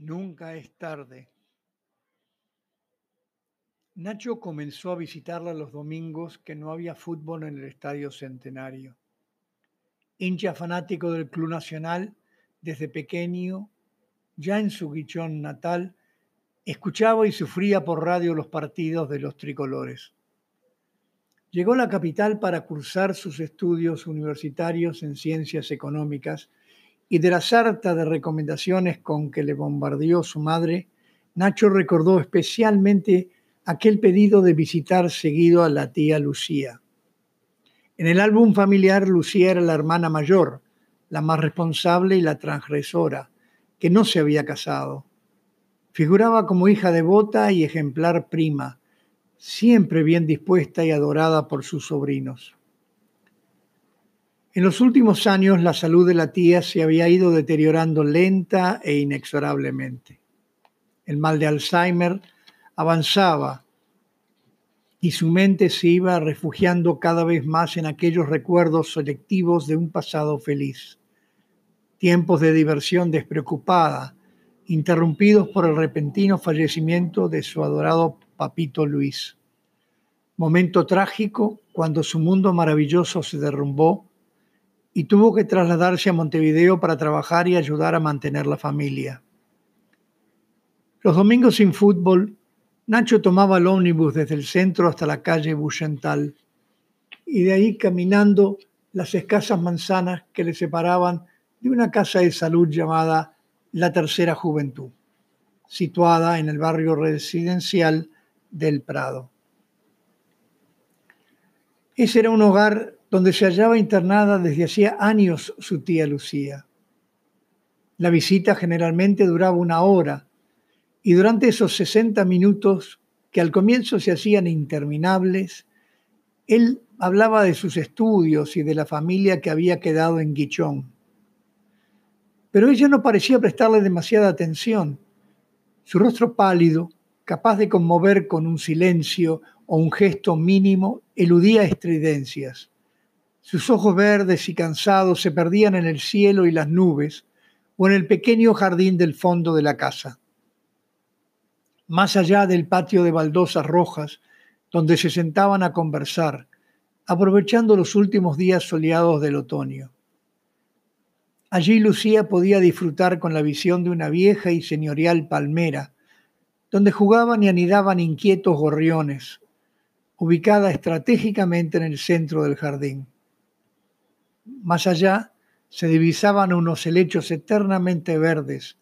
Nunca es tarde. Nacho comenzó a visitarla los domingos que no había fútbol en el Estadio Centenario. Hincha fanático del Club Nacional, desde pequeño, ya en su guichón natal, escuchaba y sufría por radio los partidos de los tricolores. Llegó a la capital para cursar sus estudios universitarios en ciencias económicas y de la sarta de recomendaciones con que le bombardeó su madre, Nacho recordó especialmente aquel pedido de visitar seguido a la tía Lucía. En el álbum familiar, Lucía era la hermana mayor, la más responsable y la transgresora, que no se había casado. Figuraba como hija devota y ejemplar prima, siempre bien dispuesta y adorada por sus sobrinos. En los últimos años la salud de la tía se había ido deteriorando lenta e inexorablemente. El mal de Alzheimer avanzaba y su mente se iba refugiando cada vez más en aquellos recuerdos selectivos de un pasado feliz. Tiempos de diversión despreocupada, interrumpidos por el repentino fallecimiento de su adorado papito Luis. Momento trágico cuando su mundo maravilloso se derrumbó y tuvo que trasladarse a Montevideo para trabajar y ayudar a mantener la familia. Los domingos sin fútbol, Nacho tomaba el ómnibus desde el centro hasta la calle Buchental y de ahí caminando las escasas manzanas que le separaban de una casa de salud llamada La Tercera Juventud, situada en el barrio residencial del Prado. Ese era un hogar donde se hallaba internada desde hacía años su tía Lucía. La visita generalmente duraba una hora y durante esos 60 minutos que al comienzo se hacían interminables, él hablaba de sus estudios y de la familia que había quedado en Guichón. Pero ella no parecía prestarle demasiada atención. Su rostro pálido, capaz de conmover con un silencio o un gesto mínimo, eludía estridencias. Sus ojos verdes y cansados se perdían en el cielo y las nubes o en el pequeño jardín del fondo de la casa. Más allá del patio de baldosas rojas, donde se sentaban a conversar, aprovechando los últimos días soleados del otoño. Allí Lucía podía disfrutar con la visión de una vieja y señorial palmera, donde jugaban y anidaban inquietos gorriones, ubicada estratégicamente en el centro del jardín. Más allá se divisaban unos helechos eternamente verdes,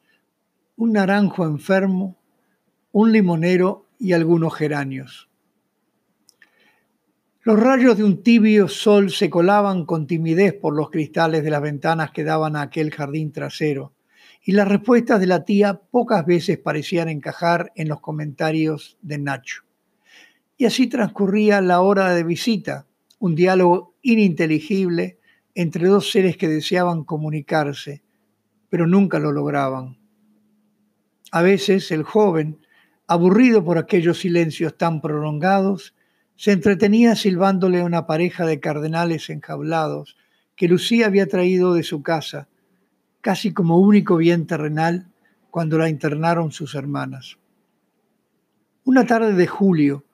un naranjo enfermo, un limonero y algunos geranios. Los rayos de un tibio sol se colaban con timidez por los cristales de las ventanas que daban a aquel jardín trasero, y las respuestas de la tía pocas veces parecían encajar en los comentarios de Nacho. Y así transcurría la hora de visita, un diálogo ininteligible entre dos seres que deseaban comunicarse, pero nunca lo lograban. A veces el joven, aburrido por aquellos silencios tan prolongados, se entretenía silbándole a una pareja de cardenales enjablados que Lucía había traído de su casa, casi como único bien terrenal cuando la internaron sus hermanas. Una tarde de julio,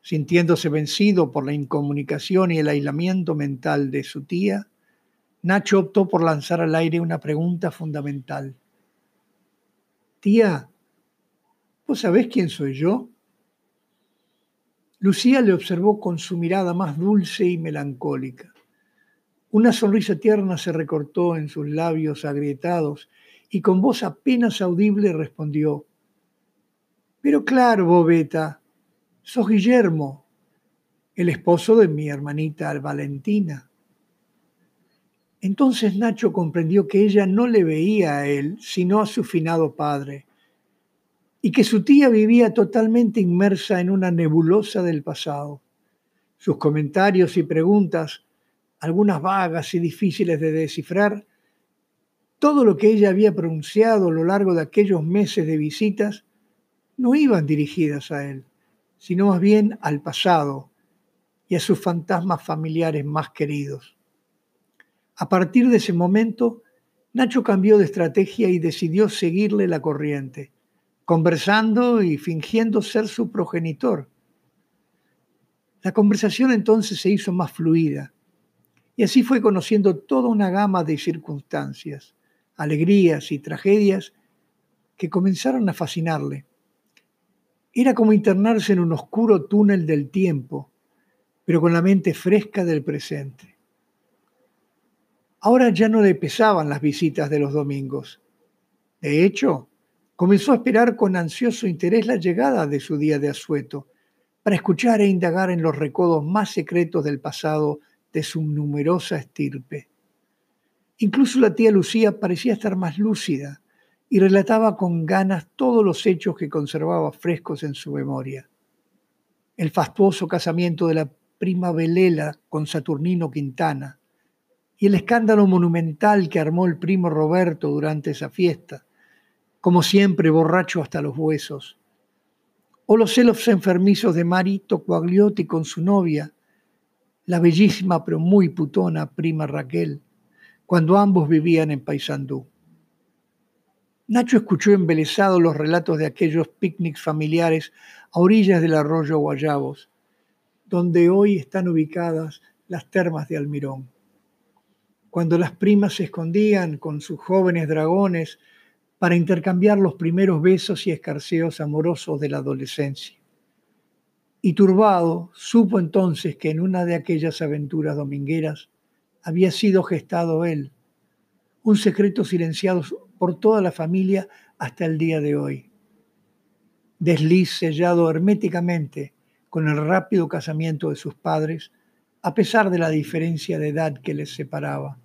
sintiéndose vencido por la incomunicación y el aislamiento mental de su tía, Nacho optó por lanzar al aire una pregunta fundamental. Tía, ¿vos sabés quién soy yo? Lucía le observó con su mirada más dulce y melancólica. Una sonrisa tierna se recortó en sus labios agrietados y con voz apenas audible respondió, Pero claro, Bobeta, sos Guillermo, el esposo de mi hermanita Valentina. Entonces Nacho comprendió que ella no le veía a él, sino a su finado padre, y que su tía vivía totalmente inmersa en una nebulosa del pasado. Sus comentarios y preguntas, algunas vagas y difíciles de descifrar, todo lo que ella había pronunciado a lo largo de aquellos meses de visitas, no iban dirigidas a él, sino más bien al pasado y a sus fantasmas familiares más queridos. A partir de ese momento, Nacho cambió de estrategia y decidió seguirle la corriente, conversando y fingiendo ser su progenitor. La conversación entonces se hizo más fluida y así fue conociendo toda una gama de circunstancias, alegrías y tragedias que comenzaron a fascinarle. Era como internarse en un oscuro túnel del tiempo, pero con la mente fresca del presente. Ahora ya no le pesaban las visitas de los domingos. De hecho, comenzó a esperar con ansioso interés la llegada de su día de asueto, para escuchar e indagar en los recodos más secretos del pasado de su numerosa estirpe. Incluso la tía Lucía parecía estar más lúcida y relataba con ganas todos los hechos que conservaba frescos en su memoria. El fastuoso casamiento de la prima Belela con Saturnino Quintana, y el escándalo monumental que armó el primo Roberto durante esa fiesta, como siempre borracho hasta los huesos, o los celos enfermizos de Marito Coagliotti con su novia, la bellísima pero muy putona prima Raquel, cuando ambos vivían en Paysandú. Nacho escuchó embelesado los relatos de aquellos picnics familiares a orillas del arroyo Guayabos, donde hoy están ubicadas las termas de Almirón cuando las primas se escondían con sus jóvenes dragones para intercambiar los primeros besos y escarceos amorosos de la adolescencia. Y turbado, supo entonces que en una de aquellas aventuras domingueras había sido gestado él, un secreto silenciado por toda la familia hasta el día de hoy. Desliz sellado herméticamente con el rápido casamiento de sus padres, a pesar de la diferencia de edad que les separaba.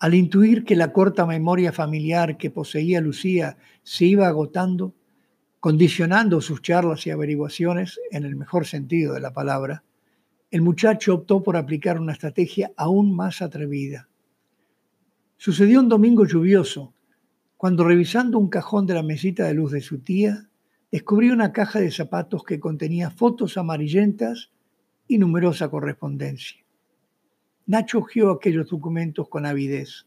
Al intuir que la corta memoria familiar que poseía Lucía se iba agotando, condicionando sus charlas y averiguaciones en el mejor sentido de la palabra, el muchacho optó por aplicar una estrategia aún más atrevida. Sucedió un domingo lluvioso, cuando revisando un cajón de la mesita de luz de su tía, descubrió una caja de zapatos que contenía fotos amarillentas y numerosa correspondencia. Nacho hojeó aquellos documentos con avidez.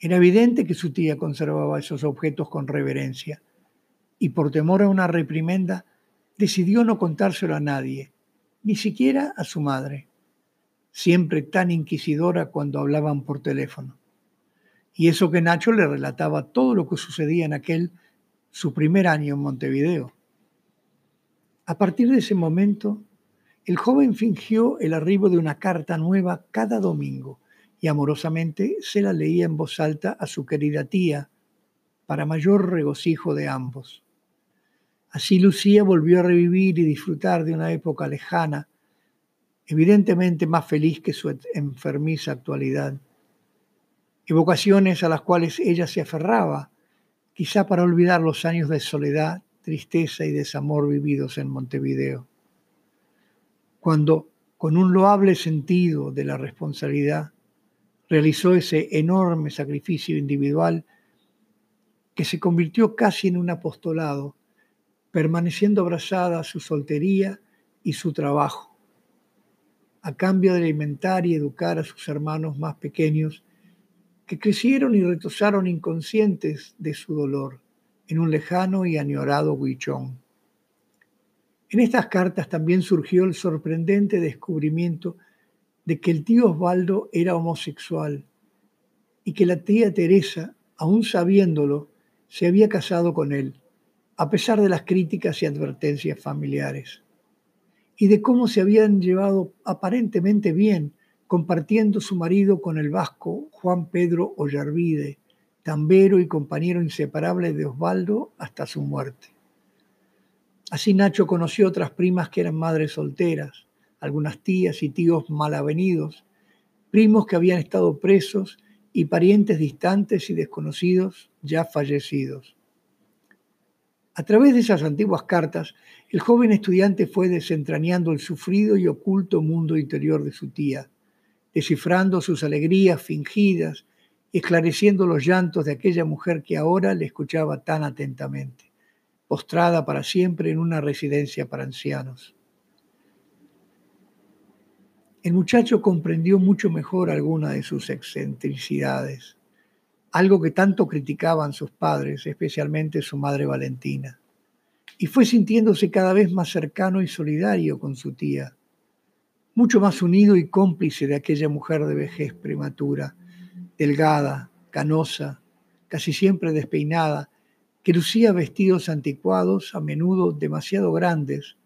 Era evidente que su tía conservaba esos objetos con reverencia y por temor a una reprimenda decidió no contárselo a nadie, ni siquiera a su madre, siempre tan inquisidora cuando hablaban por teléfono. Y eso que Nacho le relataba todo lo que sucedía en aquel su primer año en Montevideo. A partir de ese momento, el joven fingió el arribo de una carta nueva cada domingo y amorosamente se la leía en voz alta a su querida tía, para mayor regocijo de ambos. Así Lucía volvió a revivir y disfrutar de una época lejana, evidentemente más feliz que su enfermiza actualidad. Evocaciones a las cuales ella se aferraba, quizá para olvidar los años de soledad, tristeza y desamor vividos en Montevideo cuando, con un loable sentido de la responsabilidad, realizó ese enorme sacrificio individual que se convirtió casi en un apostolado, permaneciendo abrazada a su soltería y su trabajo, a cambio de alimentar y educar a sus hermanos más pequeños, que crecieron y retosaron inconscientes de su dolor en un lejano y añorado Huichón. En estas cartas también surgió el sorprendente descubrimiento de que el tío Osvaldo era homosexual y que la tía Teresa, aún sabiéndolo, se había casado con él, a pesar de las críticas y advertencias familiares, y de cómo se habían llevado aparentemente bien compartiendo su marido con el vasco Juan Pedro Ollarvide, tambero y compañero inseparable de Osvaldo hasta su muerte. Así Nacho conoció otras primas que eran madres solteras, algunas tías y tíos malavenidos, primos que habían estado presos y parientes distantes y desconocidos ya fallecidos. A través de esas antiguas cartas, el joven estudiante fue desentrañando el sufrido y oculto mundo interior de su tía, descifrando sus alegrías fingidas esclareciendo los llantos de aquella mujer que ahora le escuchaba tan atentamente postrada para siempre en una residencia para ancianos. el muchacho comprendió mucho mejor alguna de sus excentricidades, algo que tanto criticaban sus padres, especialmente su madre Valentina, y fue sintiéndose cada vez más cercano y solidario con su tía, mucho más unido y cómplice de aquella mujer de vejez prematura, delgada, canosa, casi siempre despeinada, que lucía vestidos anticuados, a menudo demasiado grandes,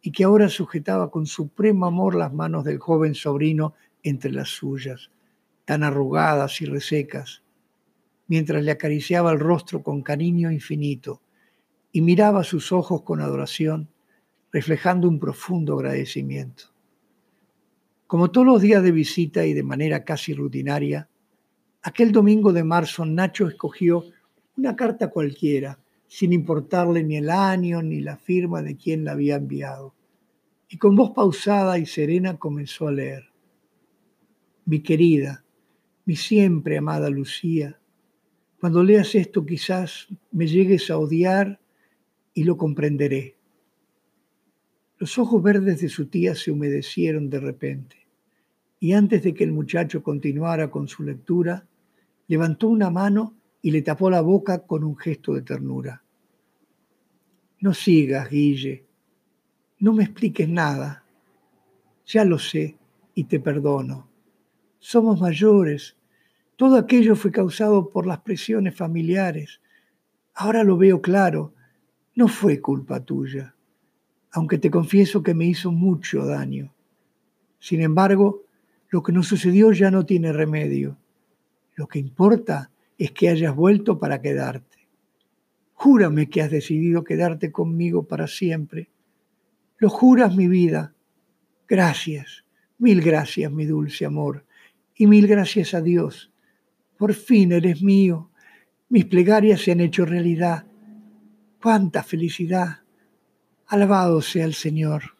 y que ahora sujetaba con supremo amor las manos del joven sobrino entre las suyas, tan arrugadas y resecas, mientras le acariciaba el rostro con cariño infinito y miraba sus ojos con adoración, reflejando un profundo agradecimiento. Como todos los días de visita y de manera casi rutinaria, aquel domingo de marzo Nacho escogió una carta cualquiera sin importarle ni el año ni la firma de quien la había enviado. Y con voz pausada y serena comenzó a leer. Mi querida, mi siempre amada Lucía, cuando leas esto quizás me llegues a odiar y lo comprenderé. Los ojos verdes de su tía se humedecieron de repente, y antes de que el muchacho continuara con su lectura, levantó una mano y le tapó la boca con un gesto de ternura. No sigas, Guille. No me expliques nada. Ya lo sé y te perdono. Somos mayores. Todo aquello fue causado por las presiones familiares. Ahora lo veo claro. No fue culpa tuya, aunque te confieso que me hizo mucho daño. Sin embargo, lo que nos sucedió ya no tiene remedio. Lo que importa es que hayas vuelto para quedarte. Júrame que has decidido quedarte conmigo para siempre. Lo juras, mi vida. Gracias, mil gracias, mi dulce amor, y mil gracias a Dios. Por fin eres mío. Mis plegarias se han hecho realidad. ¡Cuánta felicidad! Alabado sea el Señor.